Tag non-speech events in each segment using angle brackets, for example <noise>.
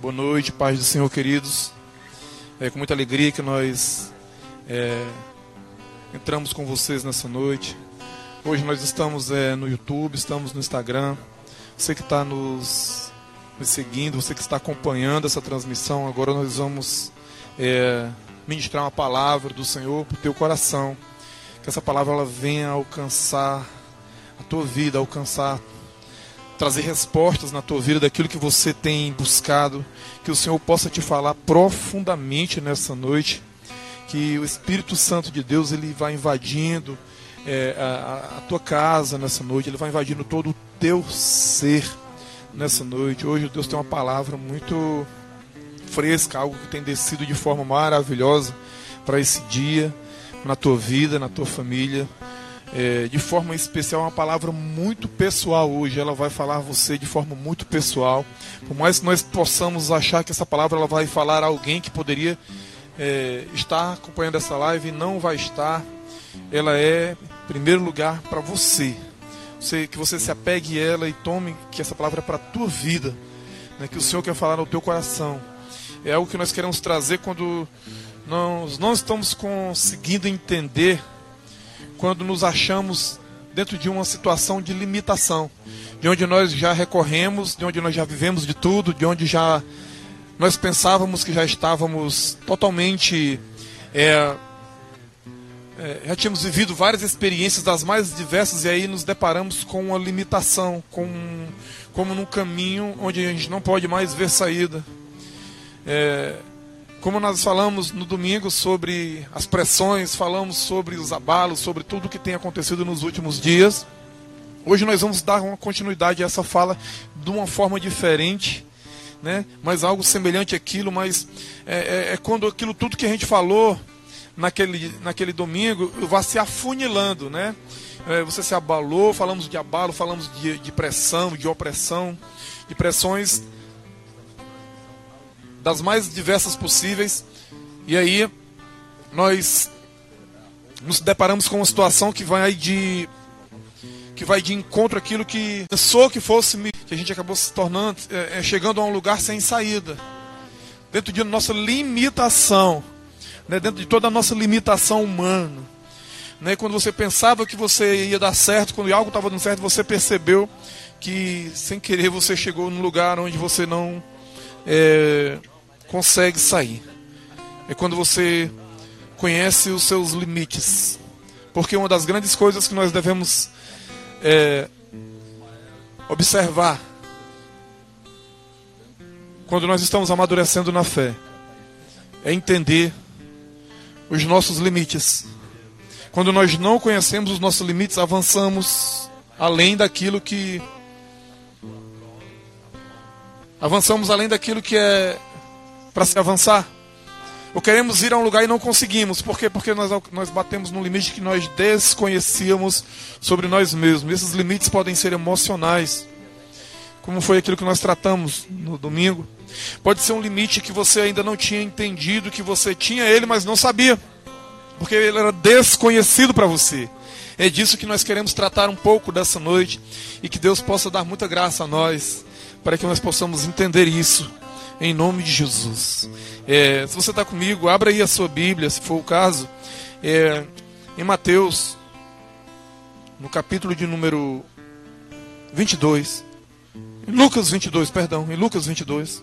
Boa noite, paz do Senhor, queridos. É com muita alegria que nós é, entramos com vocês nessa noite. Hoje nós estamos é, no YouTube, estamos no Instagram. Você que está nos, nos, seguindo, você que está acompanhando essa transmissão, agora nós vamos é, ministrar uma palavra do Senhor para o teu coração. Que essa palavra ela venha alcançar a tua vida, alcançar trazer respostas na tua vida daquilo que você tem buscado, que o Senhor possa te falar profundamente nessa noite, que o Espírito Santo de Deus ele vai invadindo é, a, a, tua casa nessa noite, ele vai invadindo todo o teu ser nessa noite. Hoje Deus tem uma palavra muito fresca, algo que tem descido de forma maravilhosa para esse dia, na tua vida, na tua família é, de forma especial, uma palavra muito pessoal hoje. Ela vai falar a você de forma muito pessoal. Por mais que nós possamos achar que essa palavra ela vai falar a alguém que poderia é, estar acompanhando essa live não vai estar, ela é, em primeiro lugar, para você. você. Que você se apegue a ela e tome que essa palavra é para a tua vida. Né, que o Senhor quer falar no teu coração. É algo que nós queremos trazer quando nós não estamos conseguindo entender quando nos achamos dentro de uma situação de limitação, de onde nós já recorremos, de onde nós já vivemos de tudo, de onde já nós pensávamos que já estávamos totalmente. É, é, já tínhamos vivido várias experiências das mais diversas e aí nos deparamos com uma limitação, com, como num caminho onde a gente não pode mais ver saída. É, como nós falamos no domingo sobre as pressões, falamos sobre os abalos, sobre tudo que tem acontecido nos últimos dias. Hoje nós vamos dar uma continuidade a essa fala de uma forma diferente, né? mas algo semelhante àquilo, mas é, é, é quando aquilo tudo que a gente falou naquele, naquele domingo vai se afunilando, né? É, você se abalou, falamos de abalo, falamos de, de pressão, de opressão, de pressões das mais diversas possíveis. E aí nós nos deparamos com uma situação que vai de que vai de encontro àquilo que pensou que fosse que a gente acabou se tornando é, é, chegando a um lugar sem saída dentro de nossa limitação né, dentro de toda a nossa limitação humana né, quando você pensava que você ia dar certo quando algo estava dando certo você percebeu que sem querer você chegou num lugar onde você não é, consegue sair. É quando você conhece os seus limites. Porque uma das grandes coisas que nós devemos é, observar quando nós estamos amadurecendo na fé é entender os nossos limites. Quando nós não conhecemos os nossos limites, avançamos além daquilo que avançamos além daquilo que é para se avançar. Ou queremos ir a um lugar e não conseguimos. Por quê? Porque nós, nós batemos no limite que nós desconhecíamos sobre nós mesmos. Esses limites podem ser emocionais, como foi aquilo que nós tratamos no domingo. Pode ser um limite que você ainda não tinha entendido, que você tinha ele, mas não sabia, porque ele era desconhecido para você. É disso que nós queremos tratar um pouco dessa noite e que Deus possa dar muita graça a nós para que nós possamos entender isso em nome de Jesus. É, se você está comigo, abra aí a sua Bíblia, se for o caso, é, em Mateus, no capítulo de número 22. Em Lucas 22, perdão, em Lucas 22.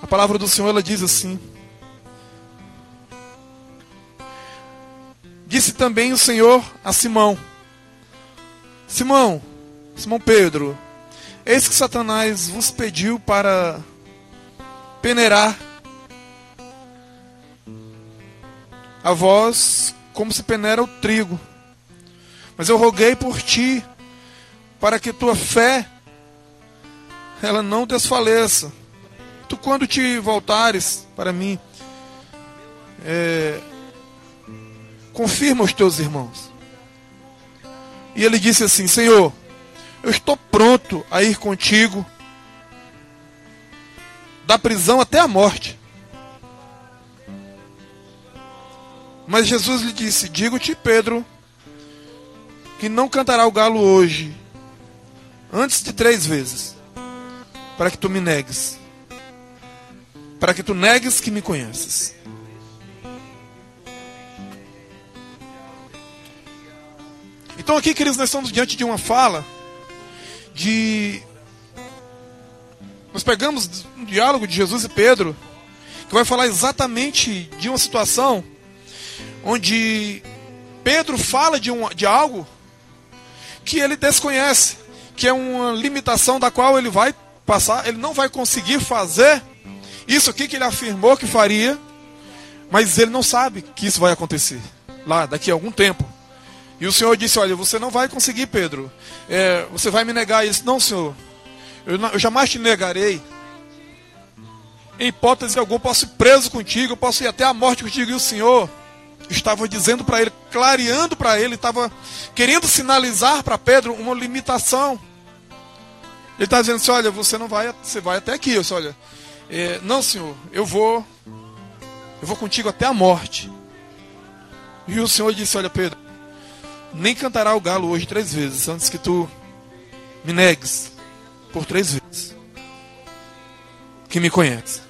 A palavra do Senhor ela diz assim: Disse também o Senhor a Simão: Simão, Simão Pedro, Eis que Satanás vos pediu para peneirar a vós como se peneira o trigo. Mas eu roguei por ti para que tua fé ela não desfaleça. Tu quando te voltares para mim, é, confirma os teus irmãos. E ele disse assim: Senhor, eu estou pronto a ir contigo da prisão até a morte. Mas Jesus lhe disse: Digo-te, Pedro, que não cantará o galo hoje, antes de três vezes. para que tu me negues. Para que tu negues que me conheces. Então aqui, queridos, nós estamos diante de uma fala de. Nós pegamos um diálogo de Jesus e Pedro, que vai falar exatamente de uma situação onde Pedro fala de, um, de algo que ele desconhece, que é uma limitação da qual ele vai passar, ele não vai conseguir fazer isso aqui que ele afirmou que faria, mas ele não sabe que isso vai acontecer lá daqui a algum tempo. E o Senhor disse: Olha, você não vai conseguir, Pedro. É, você vai me negar. Disse: Não, Senhor. Eu, não, eu jamais te negarei. Em hipótese alguma, posso ir preso contigo, eu posso ir até a morte contigo. E o Senhor estava dizendo para ele, clareando para ele, estava querendo sinalizar para Pedro uma limitação. Ele está dizendo assim: Olha, você não vai, você vai até aqui. Eu disse, Olha, é, não, Senhor, eu vou, eu vou contigo até a morte. E o Senhor disse: Olha, Pedro nem cantará o galo hoje três vezes, antes que tu me negues por três vezes. Que me conhece.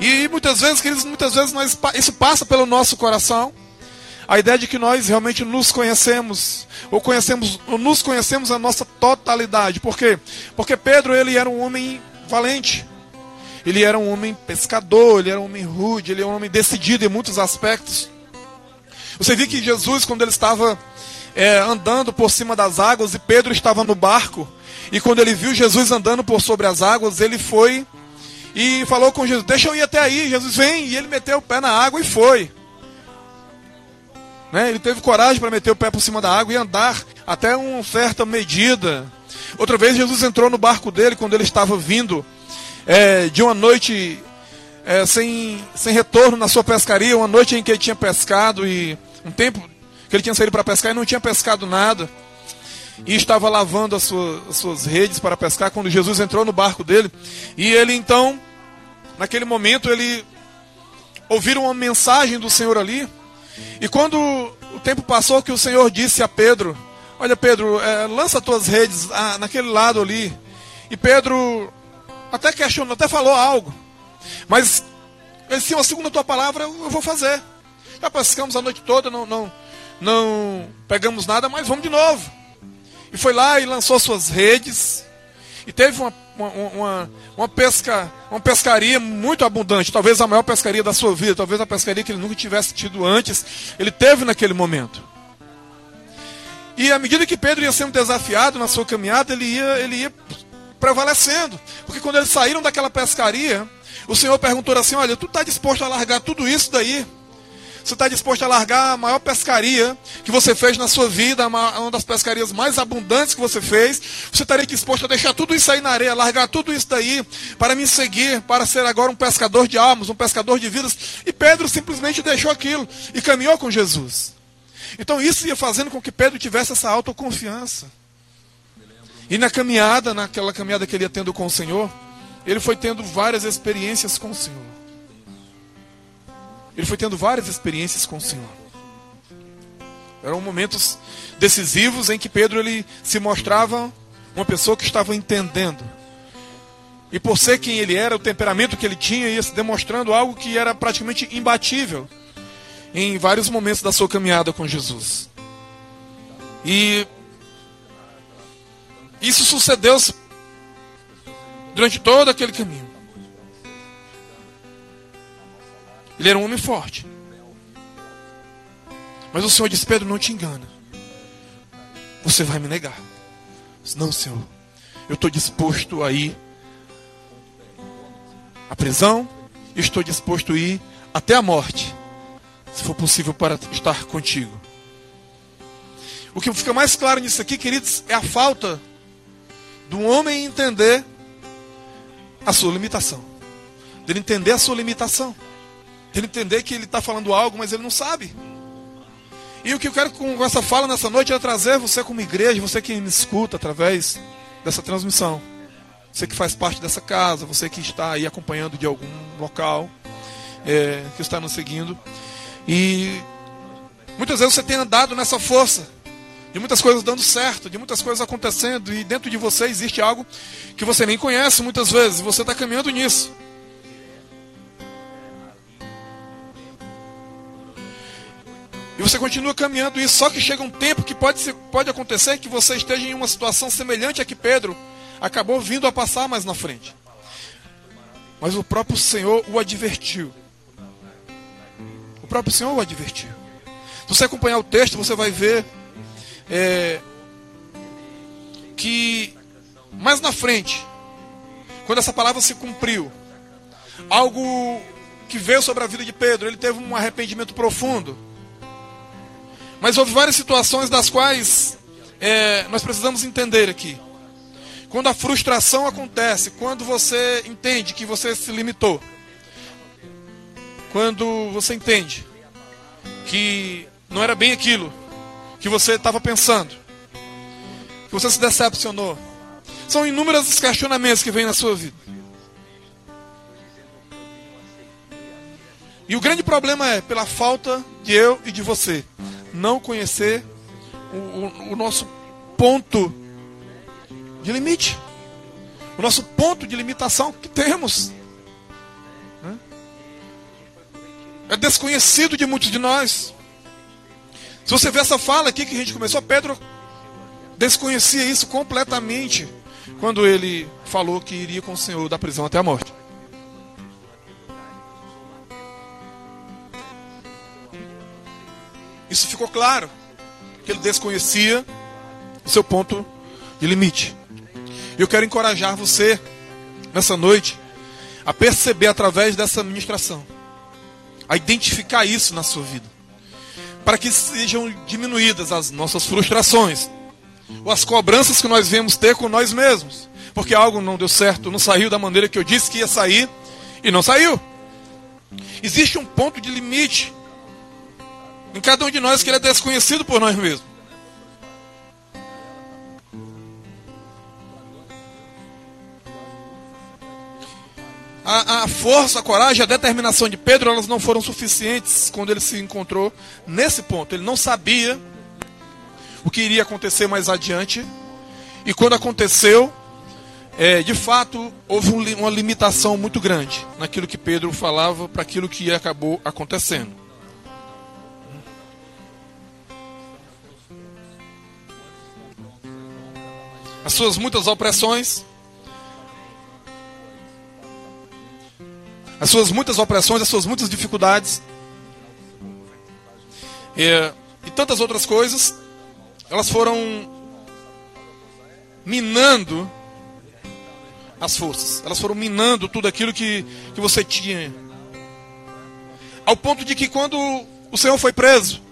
E muitas vezes, queridos, muitas vezes nós, isso passa pelo nosso coração. A ideia de que nós realmente nos conhecemos, ou conhecemos, ou nos conhecemos a nossa totalidade. Por quê? Porque Pedro ele era um homem valente. Ele era um homem pescador, ele era um homem rude, ele era um homem decidido em muitos aspectos. Você viu que Jesus, quando ele estava é, andando por cima das águas e Pedro estava no barco, e quando ele viu Jesus andando por sobre as águas, ele foi e falou com Jesus: Deixa eu ir até aí. Jesus vem, e ele meteu o pé na água e foi. Né? Ele teve coragem para meter o pé por cima da água e andar até uma certa medida. Outra vez, Jesus entrou no barco dele quando ele estava vindo é, de uma noite é, sem, sem retorno na sua pescaria, uma noite em que ele tinha pescado e um tempo que ele tinha saído para pescar e não tinha pescado nada. E estava lavando as suas, as suas redes para pescar quando Jesus entrou no barco dele. E ele então, naquele momento, ele ouviram uma mensagem do Senhor ali. E quando o tempo passou, que o Senhor disse a Pedro: Olha, Pedro, é, lança tuas redes ah, naquele lado ali. E Pedro até questionou, até falou algo. Mas, se uma segunda tua palavra, eu vou fazer. Já pescamos a noite toda, não, não, não pegamos nada, mas vamos de novo. E foi lá e lançou suas redes. E teve uma, uma, uma, uma, pesca, uma pescaria muito abundante. Talvez a maior pescaria da sua vida. Talvez a pescaria que ele nunca tivesse tido antes. Ele teve naquele momento. E à medida que Pedro ia sendo desafiado na sua caminhada, ele ia, ele ia prevalecendo. Porque quando eles saíram daquela pescaria, o Senhor perguntou assim: Olha, tu está disposto a largar tudo isso daí? Você está disposto a largar a maior pescaria que você fez na sua vida, uma das pescarias mais abundantes que você fez? Você estaria disposto a deixar tudo isso aí na areia, largar tudo isso daí, para me seguir, para ser agora um pescador de almas, um pescador de vidas? E Pedro simplesmente deixou aquilo e caminhou com Jesus. Então isso ia fazendo com que Pedro tivesse essa autoconfiança. E na caminhada, naquela caminhada que ele ia tendo com o Senhor, ele foi tendo várias experiências com o Senhor. Ele foi tendo várias experiências com o Senhor. Eram momentos decisivos em que Pedro ele se mostrava uma pessoa que estava entendendo. E por ser quem ele era, o temperamento que ele tinha, ia se demonstrando algo que era praticamente imbatível em vários momentos da sua caminhada com Jesus. E isso sucedeu durante todo aquele caminho. Ele era um homem forte. Mas o Senhor disse: Pedro, não te engana. Você vai me negar. Não, Senhor. Eu estou disposto a ir à prisão. Estou disposto a ir até a morte. Se for possível para estar contigo. O que fica mais claro nisso aqui, queridos, é a falta do homem entender a sua limitação. Dele entender a sua limitação. Dele entender que ele está falando algo, mas ele não sabe. E o que eu quero com essa fala nessa noite é trazer você como igreja, você que me escuta através dessa transmissão. Você que faz parte dessa casa, você que está aí acompanhando de algum local, é, que está nos seguindo. E muitas vezes você tem andado nessa força de muitas coisas dando certo, de muitas coisas acontecendo, e dentro de você existe algo que você nem conhece muitas vezes, você está caminhando nisso. E você continua caminhando isso, só que chega um tempo que pode, ser, pode acontecer que você esteja em uma situação semelhante a que Pedro acabou vindo a passar mais na frente. Mas o próprio Senhor o advertiu. O próprio Senhor o advertiu. Se você acompanhar o texto, você vai ver é, que mais na frente, quando essa palavra se cumpriu, algo que veio sobre a vida de Pedro, ele teve um arrependimento profundo. Mas houve várias situações das quais é, nós precisamos entender aqui. Quando a frustração acontece, quando você entende que você se limitou, quando você entende que não era bem aquilo que você estava pensando, que você se decepcionou, são inúmeros os questionamentos que vêm na sua vida. E o grande problema é pela falta de eu e de você não conhecer o, o, o nosso ponto de limite, o nosso ponto de limitação que temos. Né? É desconhecido de muitos de nós. Se você vê essa fala aqui que a gente começou, Pedro desconhecia isso completamente quando ele falou que iria com o Senhor da prisão até a morte. Isso ficou claro. Que ele desconhecia o seu ponto de limite. Eu quero encorajar você nessa noite a perceber através dessa ministração, a identificar isso na sua vida, para que sejam diminuídas as nossas frustrações ou as cobranças que nós vemos ter com nós mesmos, porque algo não deu certo, não saiu da maneira que eu disse que ia sair e não saiu. Existe um ponto de limite em cada um de nós que ele é desconhecido por nós mesmos. A, a, força, a coragem, a determinação de Pedro, elas não foram suficientes quando ele se encontrou nesse ponto. Ele não sabia o que iria acontecer mais adiante. E quando aconteceu, é, de fato, houve um, uma limitação muito grande naquilo que Pedro falava para aquilo que acabou acontecendo. as suas muitas opressões, as suas muitas opressões, as suas muitas dificuldades. E, e tantas outras coisas, elas foram minando as forças, elas foram minando tudo aquilo que, que você tinha, ao ponto de que quando o Senhor foi preso,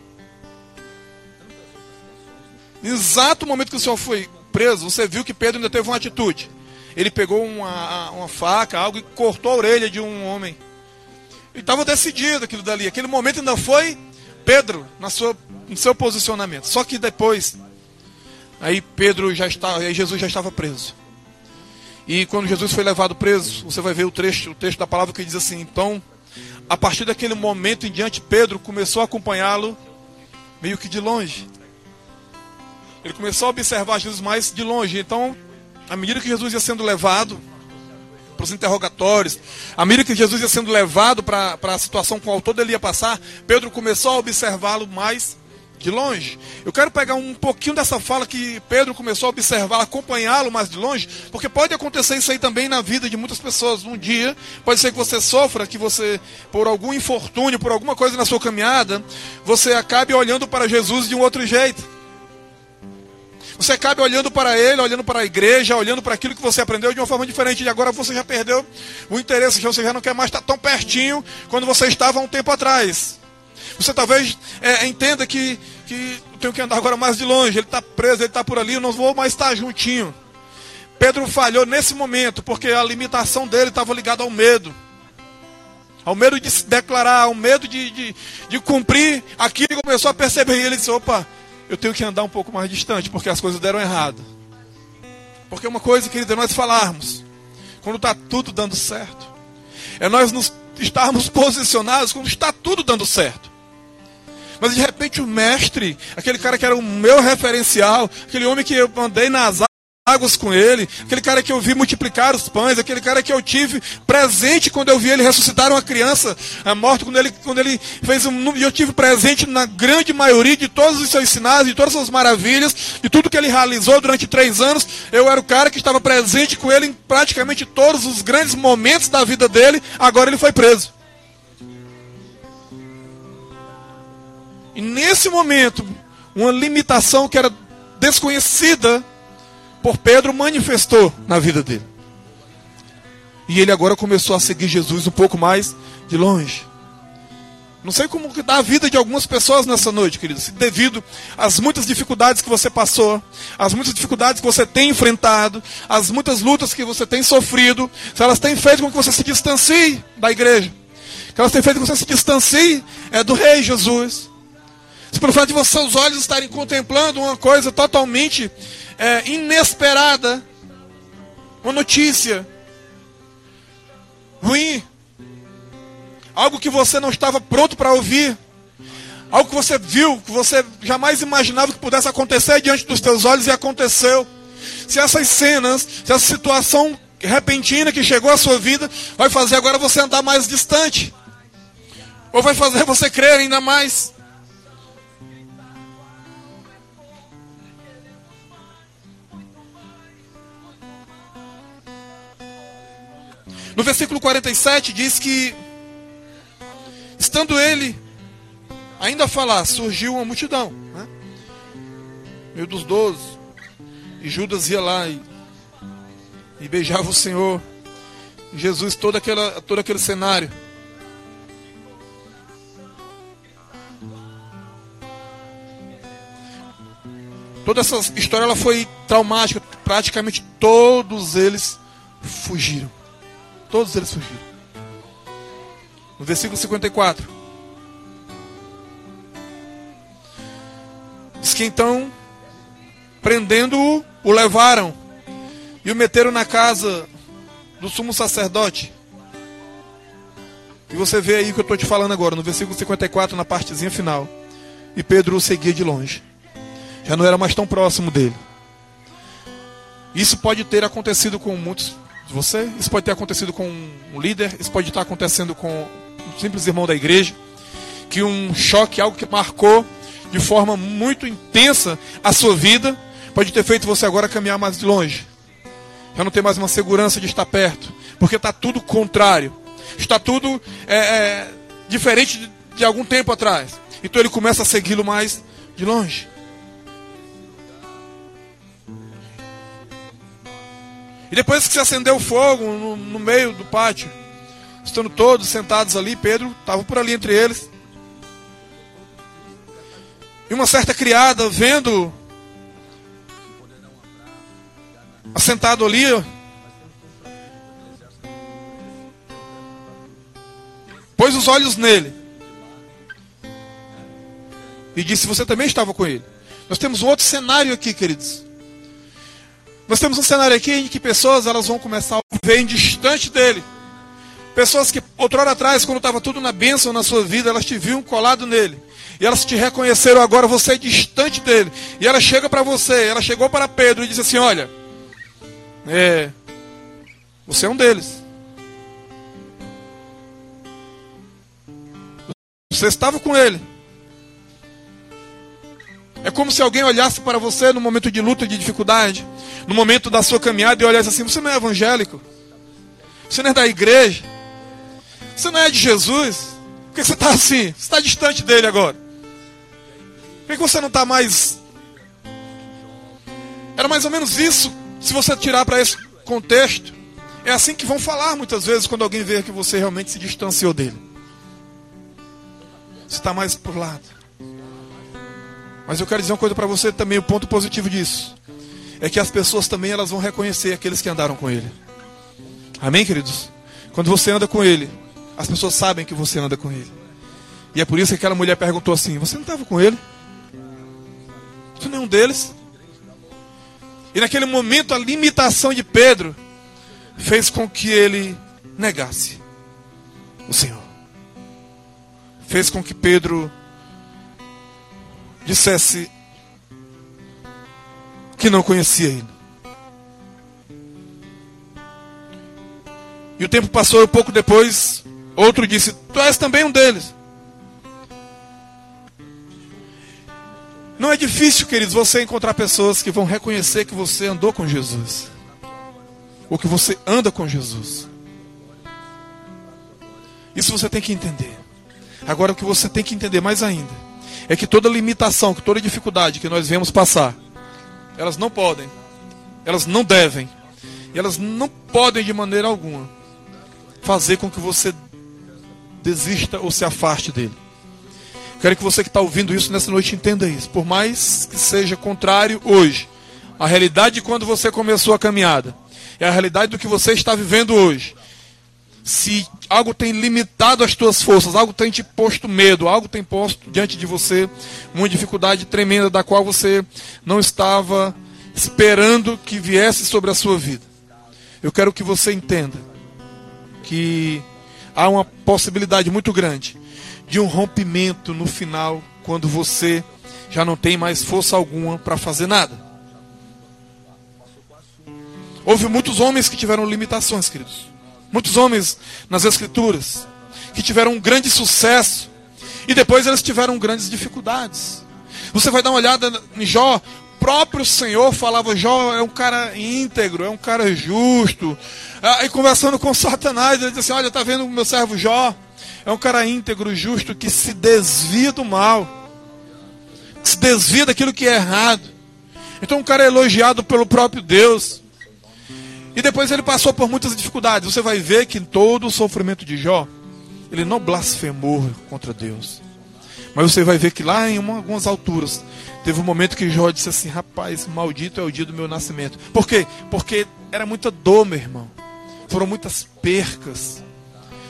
no exato momento que o Senhor foi preso, você viu que Pedro ainda teve uma atitude. Ele pegou uma, uma faca, algo e cortou a orelha de um homem. Ele estava decidido aquilo dali. Aquele momento ainda foi Pedro na sua, no seu posicionamento. Só que depois, aí Pedro já estava, aí Jesus já estava preso. E quando Jesus foi levado preso, você vai ver o trecho, o texto da palavra que diz assim: então, a partir daquele momento em diante, Pedro começou a acompanhá-lo meio que de longe. Ele começou a observar Jesus mais de longe. Então, à medida que Jesus ia sendo levado para os interrogatórios, à medida que Jesus ia sendo levado para a situação com a todo ele ia passar, Pedro começou a observá-lo mais de longe. Eu quero pegar um pouquinho dessa fala que Pedro começou a observar, acompanhá-lo mais de longe, porque pode acontecer isso aí também na vida de muitas pessoas. Um dia, pode ser que você sofra, que você, por algum infortúnio, por alguma coisa na sua caminhada, você acabe olhando para Jesus de um outro jeito. Você acaba olhando para ele, olhando para a igreja, olhando para aquilo que você aprendeu de uma forma diferente. E agora você já perdeu o interesse, você já não quer mais estar tão pertinho quando você estava há um tempo atrás. Você talvez é, entenda que, que tenho que andar agora mais de longe. Ele está preso, ele está por ali, eu não vou mais estar juntinho. Pedro falhou nesse momento, porque a limitação dele estava ligada ao medo. Ao medo de se declarar, ao medo de, de, de cumprir aquilo que começou a perceber. E ele disse: opa, eu tenho que andar um pouco mais distante, porque as coisas deram errado. Porque uma coisa, querido, é nós falarmos, quando está tudo dando certo, é nós nos estarmos posicionados quando está tudo dando certo. Mas de repente o mestre, aquele cara que era o meu referencial, aquele homem que eu andei nas águas com ele, aquele cara que eu vi multiplicar os pães, aquele cara que eu tive presente quando eu vi ele ressuscitar uma criança a morte, quando ele, quando ele fez um. Eu tive presente na grande maioria de todos os seus sinais, de todas as suas maravilhas, de tudo que ele realizou durante três anos. Eu era o cara que estava presente com ele em praticamente todos os grandes momentos da vida dele. Agora ele foi preso. E nesse momento, uma limitação que era desconhecida por Pedro manifestou na vida dele. E ele agora começou a seguir Jesus um pouco mais de longe. Não sei como que dá a vida de algumas pessoas nessa noite, queridos, devido às muitas dificuldades que você passou, às muitas dificuldades que você tem enfrentado, às muitas lutas que você tem sofrido, se elas têm feito com que você se distancie da igreja, que elas têm feito com que você se distancie é, do Rei Jesus. Se pelo fato de seus olhos estarem contemplando uma coisa totalmente é, inesperada, uma notícia ruim, algo que você não estava pronto para ouvir, algo que você viu, que você jamais imaginava que pudesse acontecer diante dos teus olhos e aconteceu. Se essas cenas, se essa situação repentina que chegou à sua vida vai fazer agora você andar mais distante, ou vai fazer você crer ainda mais. No versículo 47 diz que, estando ele ainda a falar, surgiu uma multidão, né? meio dos doze, e Judas ia lá e, e beijava o Senhor, e Jesus, todo, aquela, todo aquele cenário. Toda essa história ela foi traumática, praticamente todos eles fugiram. Todos eles fugiram. No versículo 54. Diz que então, prendendo-o, o levaram e o meteram na casa do sumo sacerdote. E você vê aí o que eu estou te falando agora, no versículo 54, na partezinha final. E Pedro o seguia de longe. Já não era mais tão próximo dele. Isso pode ter acontecido com muitos de você. Isso pode ter acontecido com um líder, isso pode estar acontecendo com um simples irmão da igreja. Que um choque, algo que marcou de forma muito intensa a sua vida, pode ter feito você agora caminhar mais longe. Já não ter mais uma segurança de estar perto, porque está tudo contrário. Está tudo é, é, diferente de, de algum tempo atrás. Então ele começa a segui-lo mais de longe. E depois que se acendeu o fogo no, no meio do pátio, estando todos sentados ali, Pedro estava por ali entre eles. E uma certa criada, vendo assentado ali, pôs os olhos nele e disse: Você também estava com ele. Nós temos outro cenário aqui, queridos. Nós temos um cenário aqui em que pessoas elas vão começar a ver distante dele. Pessoas que outrora atrás, quando estava tudo na bênção na sua vida, elas te viam colado nele. E elas te reconheceram agora, você é distante dele. E ela chega para você, ela chegou para Pedro e disse assim: Olha, é, você é um deles. Você estava com ele. É como se alguém olhasse para você no momento de luta, de dificuldade, no momento da sua caminhada e olhasse assim: você não é evangélico, você não é da igreja, você não é de Jesus. Por que você está assim? Você está distante dele agora. Por que você não está mais. Era mais ou menos isso, se você tirar para esse contexto. É assim que vão falar muitas vezes quando alguém vê que você realmente se distanciou dele. Você está mais por lado. Mas eu quero dizer uma coisa para você também, o ponto positivo disso é que as pessoas também elas vão reconhecer aqueles que andaram com ele. Amém, queridos? Quando você anda com ele, as pessoas sabem que você anda com ele. E é por isso que aquela mulher perguntou assim: Você não estava com ele? Você não é um deles? E naquele momento a limitação de Pedro fez com que ele negasse o Senhor. Fez com que Pedro dissesse que não conhecia ele. E o tempo passou e pouco depois, outro disse: Tu és também um deles. Não é difícil, queridos, você encontrar pessoas que vão reconhecer que você andou com Jesus. Ou que você anda com Jesus. Isso você tem que entender. Agora, o que você tem que entender mais ainda é que toda limitação, que toda dificuldade que nós vemos passar, elas não podem, elas não devem, elas não podem de maneira alguma fazer com que você desista ou se afaste dele. Quero que você que está ouvindo isso nessa noite entenda isso. Por mais que seja contrário hoje, a realidade de quando você começou a caminhada é a realidade do que você está vivendo hoje. Se algo tem limitado as tuas forças, algo tem te posto medo, algo tem posto diante de você uma dificuldade tremenda da qual você não estava esperando que viesse sobre a sua vida. Eu quero que você entenda que há uma possibilidade muito grande de um rompimento no final, quando você já não tem mais força alguma para fazer nada. Houve muitos homens que tiveram limitações, queridos. Muitos homens nas Escrituras que tiveram um grande sucesso e depois eles tiveram grandes dificuldades. Você vai dar uma olhada em Jó, próprio Senhor falava: Jó é um cara íntegro, é um cara justo. Aí conversando com Satanás, ele disse assim: Olha, tá vendo o meu servo Jó? É um cara íntegro, justo, que se desvia do mal, se desvia daquilo que é errado. Então, um cara é elogiado pelo próprio Deus. E depois ele passou por muitas dificuldades. Você vai ver que em todo o sofrimento de Jó, ele não blasfemou contra Deus. Mas você vai ver que lá em uma, algumas alturas, teve um momento que Jó disse assim: Rapaz, maldito é o dia do meu nascimento. Por quê? Porque era muita dor, meu irmão. Foram muitas percas.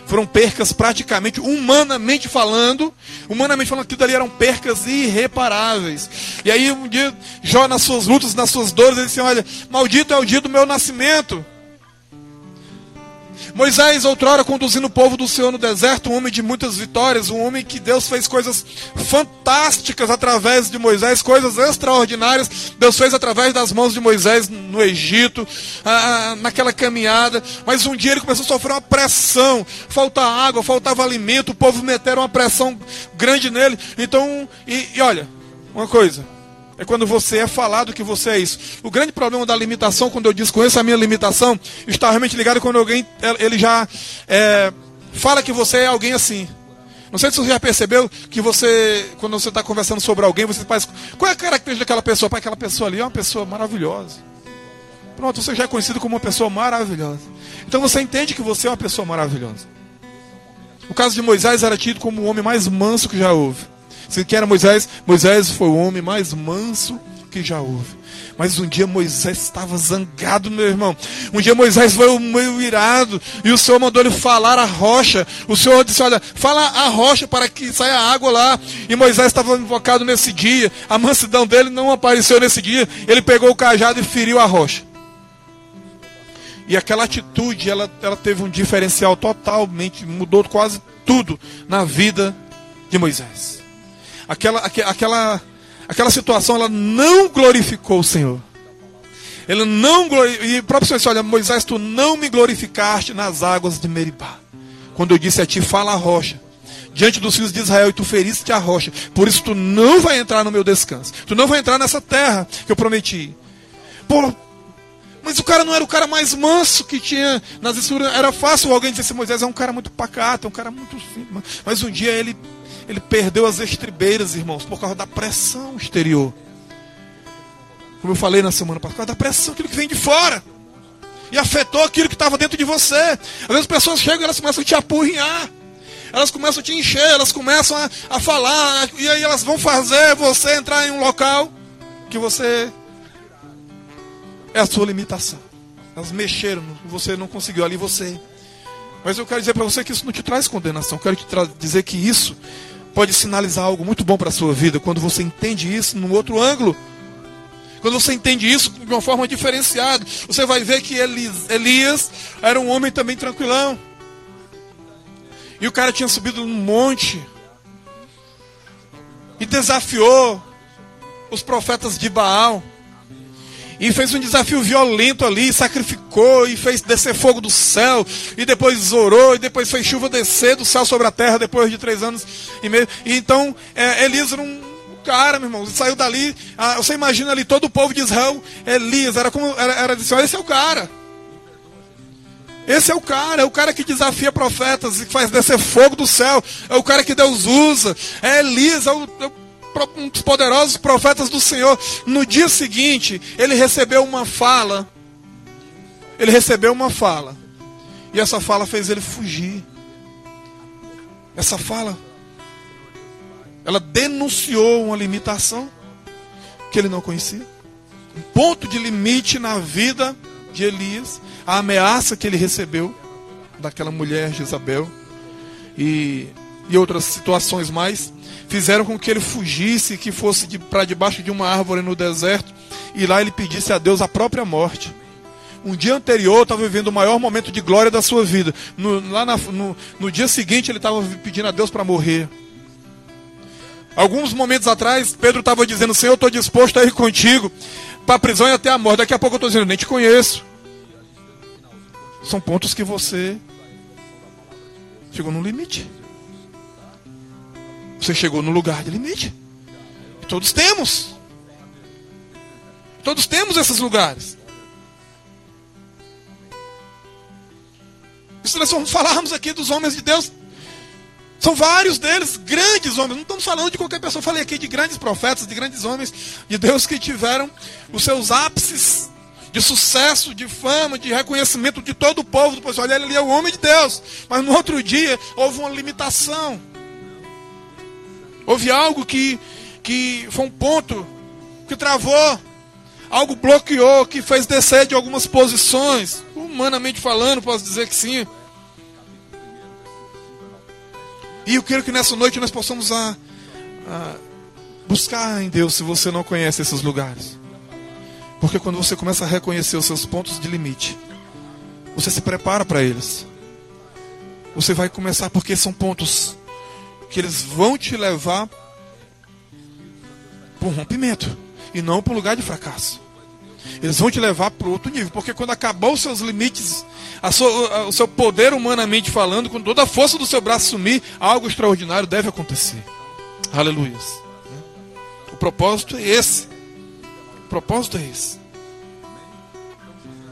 Foram percas praticamente, humanamente falando, humanamente falando, aquilo ali eram percas irreparáveis. E aí um dia, Jó nas suas lutas, nas suas dores, ele disse, olha, maldito é o dia do meu nascimento. Moisés, outrora, conduzindo o povo do Senhor no deserto, um homem de muitas vitórias, um homem que Deus fez coisas fantásticas através de Moisés, coisas extraordinárias. Deus fez através das mãos de Moisés no Egito, naquela caminhada. Mas um dia ele começou a sofrer uma pressão, falta água, faltava alimento, o povo meteram uma pressão grande nele. Então, e, e olha, uma coisa, é quando você é falado que você é isso. O grande problema da limitação, quando eu desconheço a minha limitação, está realmente ligado quando alguém ele já é, fala que você é alguém assim. Não sei se você já percebeu que você, quando você está conversando sobre alguém, você faz. Qual é a característica daquela pessoa? Para aquela pessoa ali é uma pessoa maravilhosa. Pronto, você já é conhecido como uma pessoa maravilhosa. Então você entende que você é uma pessoa maravilhosa. O caso de Moisés era tido como o homem mais manso que já houve. Se que era Moisés, Moisés foi o homem mais manso que já houve. Mas um dia Moisés estava zangado, meu irmão. Um dia Moisés foi meio irado. E o Senhor mandou ele falar a rocha. O Senhor disse: Olha, fala a rocha para que saia água lá. E Moisés estava invocado nesse dia. A mansidão dele não apareceu nesse dia. Ele pegou o cajado e feriu a rocha. E aquela atitude, ela, ela teve um diferencial totalmente, mudou quase tudo na vida de Moisés aquela, aquela, aquela situação ela não glorificou o Senhor. Ele não glorificou. E o próprio Senhor disse: Olha, Moisés, tu não me glorificaste nas águas de Meribá. Quando eu disse a ti, fala a rocha. Diante dos filhos de Israel, e tu feriste a rocha. Por isso tu não vai entrar no meu descanso. Tu não vai entrar nessa terra que eu prometi. Por, mas o cara não era o cara mais manso que tinha nas escrituras. Era fácil alguém dizer assim: Moisés é um cara muito pacato, é um cara muito simples. Mas um dia ele ele perdeu as estribeiras, irmãos, por causa da pressão exterior. Como eu falei na semana passada, por causa da pressão, aquilo que vem de fora. E afetou aquilo que estava dentro de você. Às vezes as pessoas chegam e elas começam a te apurrinhar. Elas começam a te encher, elas começam a, a falar. E aí elas vão fazer você entrar em um local que você é a sua limitação. Elas mexeram, você não conseguiu ali você. Mas eu quero dizer para você que isso não te traz condenação. Eu quero te dizer que isso pode sinalizar algo muito bom para a sua vida quando você entende isso num outro ângulo. Quando você entende isso de uma forma diferenciada, você vai ver que Elias era um homem também tranquilão. E o cara tinha subido num monte e desafiou os profetas de Baal e fez um desafio violento ali, sacrificou e fez descer fogo do céu, e depois orou, e depois fez chuva descer do céu sobre a terra depois de três anos e meio. E então é, Elias era um cara, meu irmão, saiu dali, você imagina ali todo o povo de Israel, Elias, era como, era, era assim, esse é o cara. Esse é o cara, é o cara que desafia profetas e faz descer fogo do céu, é o cara que Deus usa, é Elias, é o, é o um dos poderosos profetas do Senhor. No dia seguinte, ele recebeu uma fala. Ele recebeu uma fala. E essa fala fez ele fugir. Essa fala, ela denunciou uma limitação que ele não conhecia. Um ponto de limite na vida de Elias. A ameaça que ele recebeu daquela mulher Jezabel. E, e outras situações mais fizeram com que ele fugisse, que fosse de, para debaixo de uma árvore no deserto, e lá ele pedisse a Deus a própria morte. Um dia anterior estava vivendo o maior momento de glória da sua vida. No, lá na, no, no dia seguinte ele estava pedindo a Deus para morrer. Alguns momentos atrás, Pedro estava dizendo: Senhor, eu estou disposto a ir contigo para a prisão e até a morte. Daqui a pouco eu estou dizendo: Nem te conheço. São pontos que você chegou no limite. Você chegou no lugar de limite. Todos temos. Todos temos esses lugares. Se nós falarmos aqui dos homens de Deus, são vários deles, grandes homens. Não estamos falando de qualquer pessoa. Falei aqui de grandes profetas, de grandes homens de Deus que tiveram os seus ápices de sucesso, de fama, de reconhecimento de todo o povo. Depois, olha, ele é o homem de Deus. Mas no outro dia houve uma limitação. Houve algo que, que foi um ponto que travou, algo bloqueou, que fez descer de algumas posições. Humanamente falando, posso dizer que sim. E eu quero que nessa noite nós possamos a, a buscar em Deus se você não conhece esses lugares. Porque quando você começa a reconhecer os seus pontos de limite, você se prepara para eles. Você vai começar porque são pontos que eles vão te levar para um rompimento e não para um lugar de fracasso. Eles vão te levar para outro nível, porque quando acabou os seus limites, o seu poder humanamente falando, quando toda a força do seu braço sumir, algo extraordinário deve acontecer. Aleluia. O propósito é esse. O propósito é esse.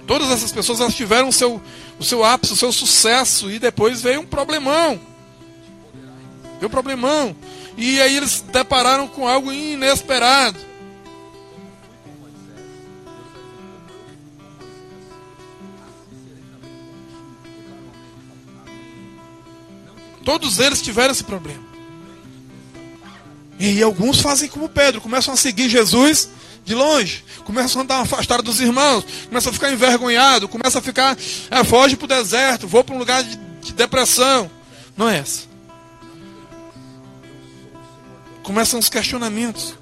Todas essas pessoas elas tiveram o seu, o seu ápice, o seu sucesso, e depois veio um problemão. Deu problemão. E aí eles depararam com algo inesperado. Todos eles tiveram esse problema. E alguns fazem como Pedro, começam a seguir Jesus de longe, começam a andar afastado dos irmãos, começam a ficar envergonhado, começam a ficar, é, foge para o deserto, vou para um lugar de, de depressão. Não é essa. Começam os questionamentos.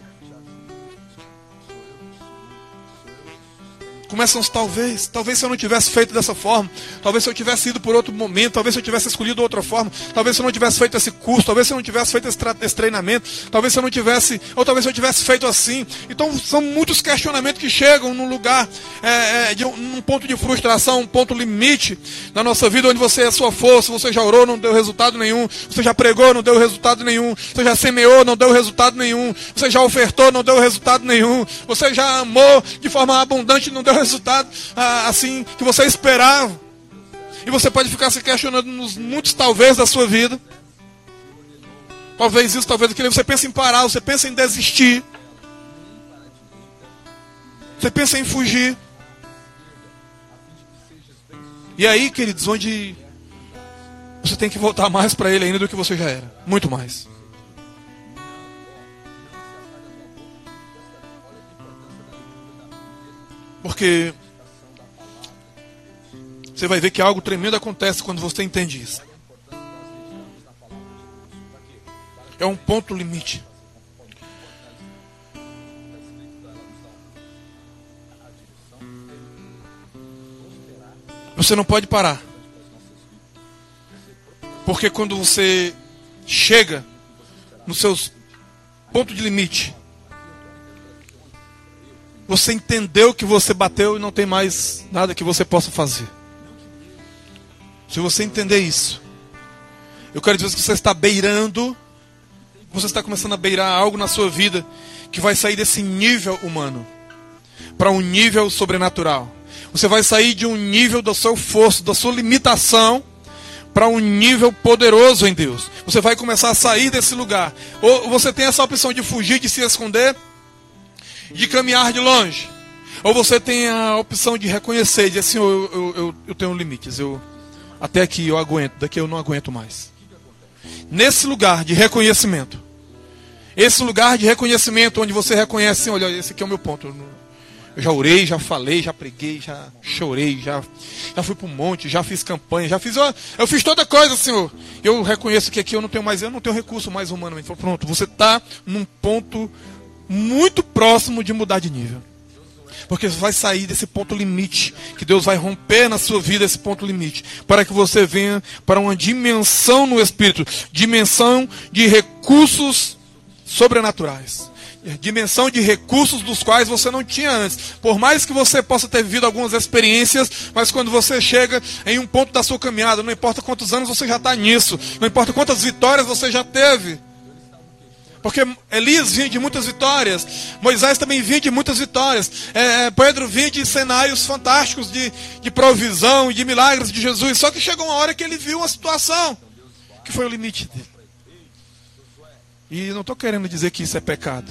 Começam talvez. Talvez se eu não tivesse feito dessa forma. Talvez se eu tivesse ido por outro momento. Talvez se eu tivesse escolhido outra forma. Talvez se eu não tivesse feito esse curso. Talvez se eu não tivesse feito esse, esse treinamento. Talvez se eu não tivesse. Ou talvez se eu tivesse feito assim. Então são muitos questionamentos que chegam num lugar, é, é, de um, um ponto de frustração, um ponto limite na nossa vida, onde você é a sua força, você já orou, não deu resultado nenhum. Você já pregou, não deu resultado nenhum. Você já semeou, não deu resultado nenhum. Você já ofertou, não deu resultado nenhum. Você já amou de forma abundante, não deu resultado ah, assim que você esperava. E você pode ficar se questionando nos muitos talvez da sua vida. Talvez isso, talvez aquilo. Você pensa em parar, você pensa em desistir. Você pensa em fugir. E aí, queridos, onde você tem que voltar mais para Ele ainda do que você já era. Muito mais. Porque você vai ver que algo tremendo acontece quando você entende isso. É um ponto limite. Você não pode parar. Porque quando você chega nos seus pontos de limite, Você entendeu que você bateu e não tem mais nada que você possa fazer. Se você entender isso, eu quero dizer que você está beirando, você está começando a beirar algo na sua vida que vai sair desse nível humano para um nível sobrenatural. Você vai sair de um nível do seu força, da sua limitação, para um nível poderoso em Deus. Você vai começar a sair desse lugar. Ou você tem essa opção de fugir, de se esconder, de caminhar de longe. Ou você tem a opção de reconhecer, de assim, eu, eu, eu, eu tenho limites, eu até aqui eu aguento, daqui eu não aguento mais. Nesse lugar de reconhecimento, esse lugar de reconhecimento onde você reconhece, olha, esse aqui é o meu ponto. Eu já orei, já falei, já preguei, já chorei, já, já fui para um monte, já fiz campanha, já fiz. Eu, eu fiz toda coisa, Senhor. Eu reconheço que aqui eu não tenho mais, eu não tenho recurso mais humanamente. Pronto, você está num ponto muito próximo de mudar de nível. Porque você vai sair desse ponto limite, que Deus vai romper na sua vida esse ponto limite, para que você venha para uma dimensão no espírito, dimensão de recursos sobrenaturais dimensão de recursos dos quais você não tinha antes. Por mais que você possa ter vivido algumas experiências, mas quando você chega em um ponto da sua caminhada, não importa quantos anos você já está nisso, não importa quantas vitórias você já teve. Porque Elias vinha de muitas vitórias, Moisés também vinha de muitas vitórias, é, é Pedro vinha de cenários fantásticos de, de provisão e de milagres de Jesus. Só que chegou uma hora que ele viu uma situação que foi o limite dele. E não estou querendo dizer que isso é pecado.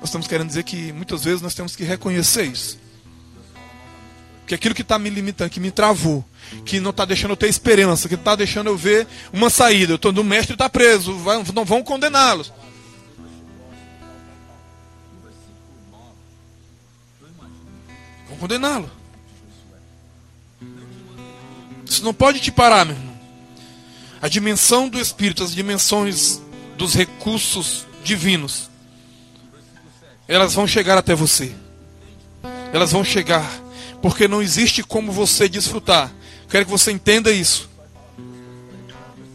Nós estamos querendo dizer que muitas vezes nós temos que reconhecer isso. Que aquilo que está me limitando, que me travou, que não está deixando eu ter esperança, que está deixando eu ver uma saída. Eu estou no mestre está preso, vai, não vão condená-los. Vão condená-lo. Isso não pode te parar, meu irmão. A dimensão do Espírito, as dimensões dos recursos divinos elas vão chegar até você. Elas vão chegar. Porque não existe como você desfrutar. Quero que você entenda isso.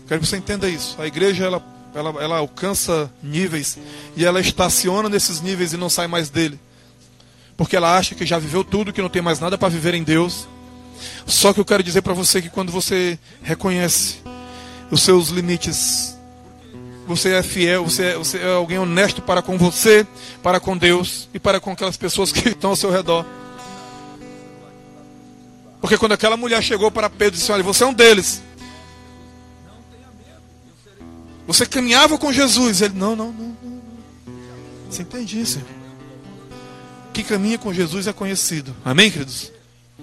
Quero que você entenda isso. A igreja ela, ela, ela alcança níveis e ela estaciona nesses níveis e não sai mais dele. Porque ela acha que já viveu tudo, que não tem mais nada para viver em Deus. Só que eu quero dizer para você que quando você reconhece os seus limites você é fiel, você é, você é alguém honesto para com você, para com Deus e para com aquelas pessoas que <laughs> estão ao seu redor. Porque quando aquela mulher chegou para Pedro e disse: Olha, você é um deles. Você caminhava com Jesus. Ele: Não, não, não. não. Você entende isso? Quem caminha com Jesus é conhecido. Amém, queridos?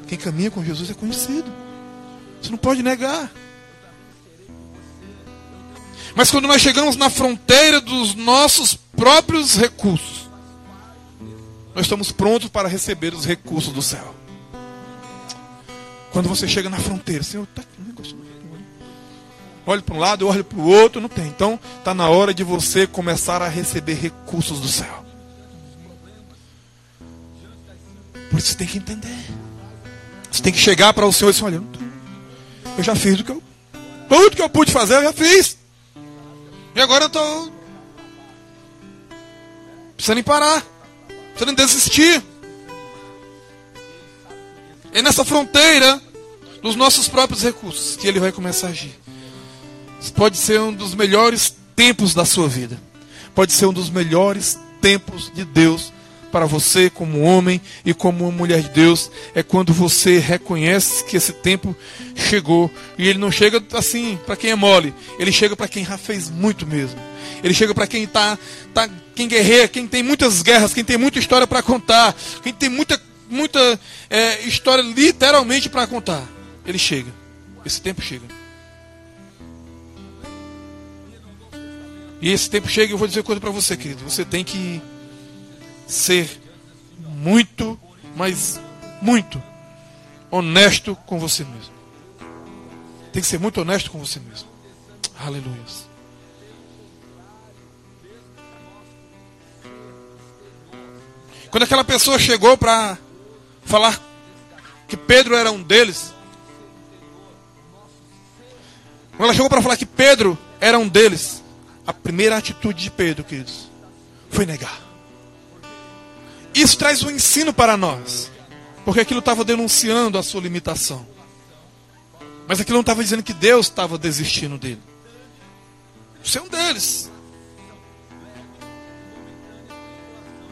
Quem caminha com Jesus é conhecido. Você não pode negar. Mas quando nós chegamos na fronteira dos nossos próprios recursos, nós estamos prontos para receber os recursos do céu. Quando você chega na fronteira, Senhor, tá aqui um negócio. Olha para um lado, olha para o outro, não tem. Então, está na hora de você começar a receber recursos do céu. Por isso você tem que entender. Você tem que chegar para o Senhor e dizer, olha, eu já fiz o que eu. Tudo que eu pude fazer, eu já fiz. E agora eu tô. Precisando parar. Precisando desistir. É nessa fronteira dos nossos próprios recursos que ele vai começar a agir. Isso pode ser um dos melhores tempos da sua vida. Pode ser um dos melhores tempos de Deus para você, como homem e como uma mulher de Deus, é quando você reconhece que esse tempo chegou. E ele não chega assim para quem é mole, ele chega para quem já fez muito mesmo. Ele chega para quem tá, tá, quem guerreia, quem tem muitas guerras, quem tem muita história para contar, quem tem muita, muita é, história literalmente para contar. Ele chega. Esse tempo chega. E esse tempo chega, eu vou dizer coisa para você, querido. Você tem que ser muito, mas muito honesto com você mesmo. Tem que ser muito honesto com você mesmo. Aleluia. Quando aquela pessoa chegou para falar que Pedro era um deles, quando ela chegou para falar que Pedro era um deles, a primeira atitude de Pedro, queridos, foi negar Isso traz um ensino para nós. Porque aquilo estava denunciando a sua limitação. Mas aquilo não estava dizendo que Deus estava desistindo dele. Você é um deles.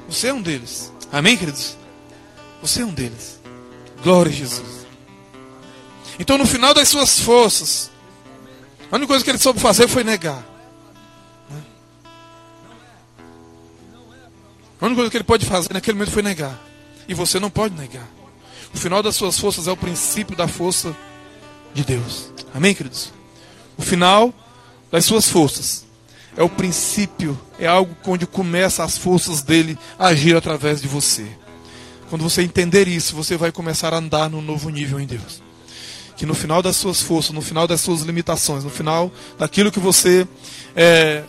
Você é um deles. Amém, queridos? Você é um deles. Glória a Jesus. Então, no final das suas forças, a única coisa que ele soube fazer foi negar. A única coisa que ele pode fazer naquele momento foi negar. E você não pode negar. O final das suas forças é o princípio da força de Deus. Amém, queridos? O final das suas forças é o princípio, é algo onde começa as forças dele agir através de você. Quando você entender isso, você vai começar a andar num novo nível em Deus. Que no final das suas forças, no final das suas limitações, no final daquilo que você é,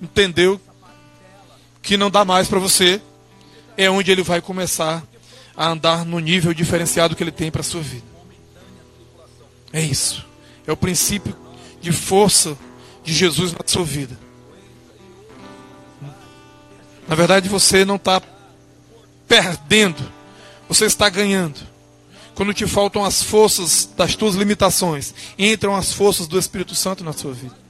entendeu que não dá mais para você, é onde ele vai começar a andar no nível diferenciado que ele tem para a sua vida. É isso. É o princípio de força de Jesus na sua vida. Na verdade, você não está perdendo, você está ganhando. Quando te faltam as forças das tuas limitações, entram as forças do Espírito Santo na sua vida.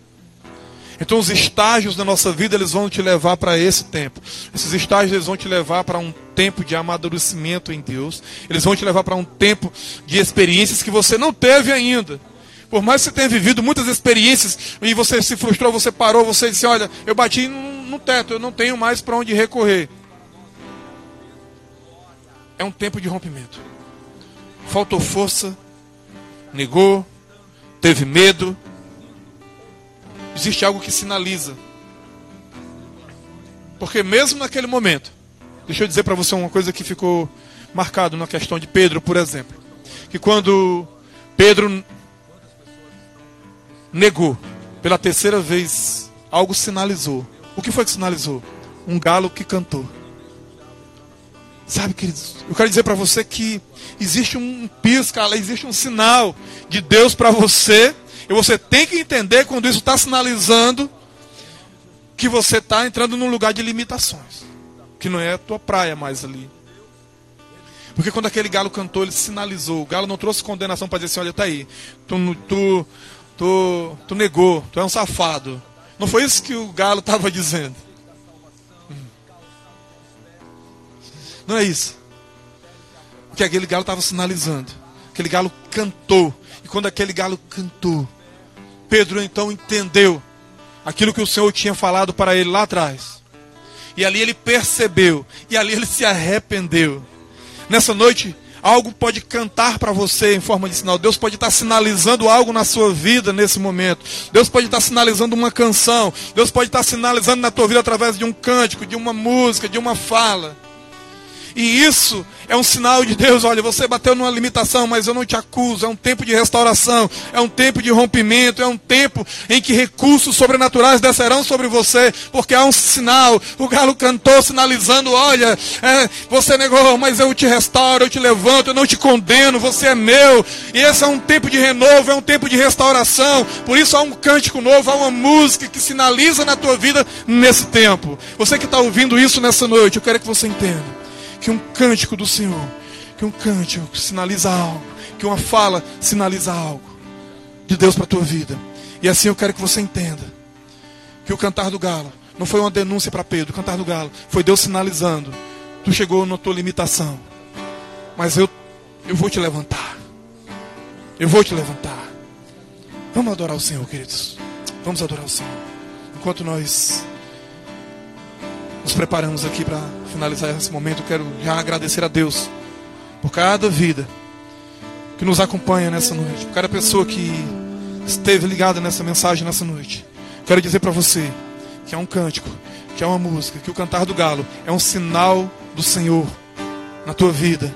Então os estágios da nossa vida eles vão te levar para esse tempo. Esses estágios eles vão te levar para um tempo de amadurecimento em Deus. Eles vão te levar para um tempo de experiências que você não teve ainda. Por mais que você tenha vivido muitas experiências e você se frustrou, você parou, você disse: Olha, eu bati no teto, eu não tenho mais para onde recorrer. É um tempo de rompimento. Faltou força, negou, teve medo. Existe algo que sinaliza. Porque mesmo naquele momento, deixa eu dizer para você uma coisa que ficou marcado na questão de Pedro, por exemplo. Que quando Pedro negou pela terceira vez, algo sinalizou. O que foi que sinalizou? Um galo que cantou. Sabe, queridos, eu quero dizer para você que existe um pisca, existe um sinal de Deus para você, e você tem que entender quando isso está sinalizando que você está entrando num lugar de limitações, que não é a tua praia mais ali. Porque quando aquele galo cantou, ele sinalizou. O galo não trouxe condenação para dizer assim: olha, tá aí, tu, tu, tu, tu negou, tu é um safado. Não foi isso que o galo <laughs> estava dizendo. Não é isso. O que aquele galo estava sinalizando. Aquele galo cantou. Quando aquele galo cantou, Pedro então entendeu aquilo que o Senhor tinha falado para ele lá atrás. E ali ele percebeu. E ali ele se arrependeu. Nessa noite, Algo pode cantar para você em forma de sinal. Deus pode estar sinalizando algo na sua vida nesse momento. Deus pode estar sinalizando uma canção. Deus pode estar sinalizando na tua vida através de um cântico, de uma música, de uma fala. E isso é um sinal de Deus. Olha, você bateu numa limitação, mas eu não te acuso. É um tempo de restauração, é um tempo de rompimento, é um tempo em que recursos sobrenaturais descerão sobre você, porque há um sinal. O galo cantou sinalizando: olha, é, você negou, mas eu te restauro, eu te levanto, eu não te condeno, você é meu. E esse é um tempo de renovo, é um tempo de restauração. Por isso há um cântico novo, há uma música que sinaliza na tua vida nesse tempo. Você que está ouvindo isso nessa noite, eu quero que você entenda que um cântico do Senhor, que um cântico sinaliza algo, que uma fala sinaliza algo de Deus para a tua vida. E assim eu quero que você entenda que o cantar do galo não foi uma denúncia para Pedro, o cantar do galo foi Deus sinalizando: tu chegou na tua limitação, mas eu, eu vou te levantar. Eu vou te levantar. Vamos adorar o Senhor, queridos. Vamos adorar o Senhor. Enquanto nós nos preparamos aqui para finalizar esse momento, eu quero já agradecer a Deus por cada vida que nos acompanha nessa noite, por cada pessoa que esteve ligada nessa mensagem nessa noite. Quero dizer para você que é um cântico, que é uma música, que o cantar do galo é um sinal do Senhor na tua vida,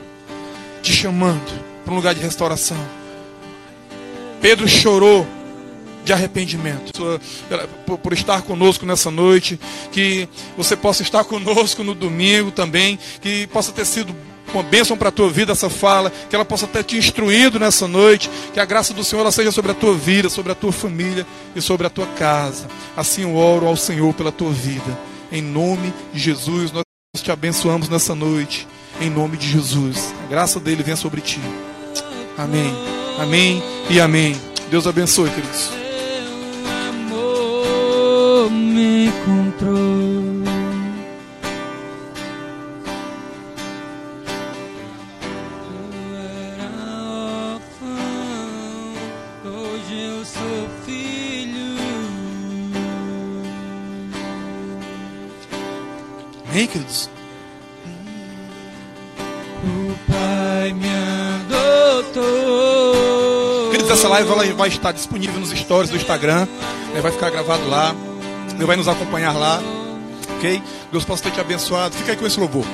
te chamando para um lugar de restauração. Pedro chorou de arrependimento. Por, estar conosco nessa noite, que você possa estar conosco no domingo também, que possa ter sido uma bênção para a tua vida essa fala, que ela possa ter te instruído nessa noite, que a graça do Senhor seja sobre a tua vida, sobre a tua família e sobre a tua casa. Assim eu oro ao Senhor pela tua vida. Em nome de Jesus. Nós te abençoamos nessa noite, em nome de Jesus. A graça dele venha sobre ti. Amém. Amém e amém. Deus abençoe, queridos. Me encontrou. Eu era órfão, hoje eu sou filho. Amém, queridos? O Pai me adotou. Queridos, essa live ela vai estar disponível nos stories do Instagram. né? Vai ficar gravado lá. Deus vai nos acompanhar lá. Ok? Deus possa ter te abençoado. Fica aí com esse louvor.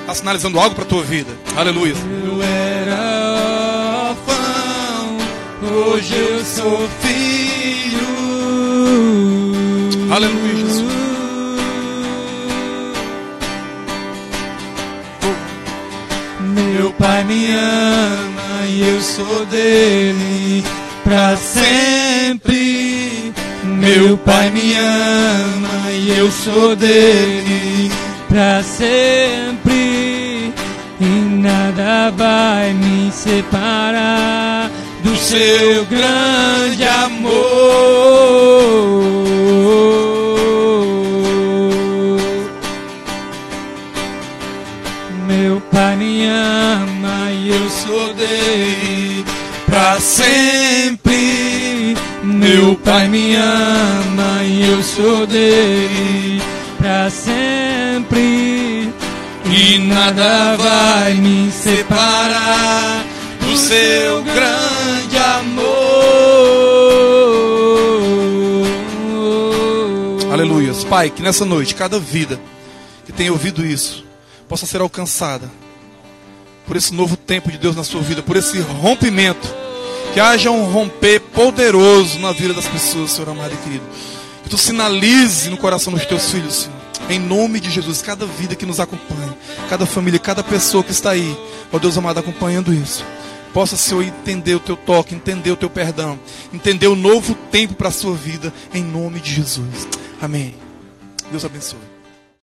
Está sinalizando algo para a tua vida. Aleluia. Eu era órfão, hoje eu sou filho. Aleluia, Jesus. Meu pai me ama e eu sou dele pra sempre. Meu pai me ama e eu sou dele pra sempre. E nada vai me separar do seu grande amor. Meu pai me ama e eu sou dele pra sempre. Pai me ama e eu sou dele pra sempre. E nada vai me separar do seu grande amor. Aleluia. Pai, que nessa noite, cada vida que tem ouvido isso possa ser alcançada por esse novo tempo de Deus na sua vida, por esse rompimento. Que haja um romper poderoso na vida das pessoas, Senhor amado e querido. Que tu sinalize no coração dos teus filhos, Senhor. Em nome de Jesus, cada vida que nos acompanha, cada família, cada pessoa que está aí, ó Deus amado, acompanhando isso. Possa, Senhor, entender o teu toque, entender o teu perdão, entender o novo tempo para a sua vida, em nome de Jesus. Amém. Deus abençoe.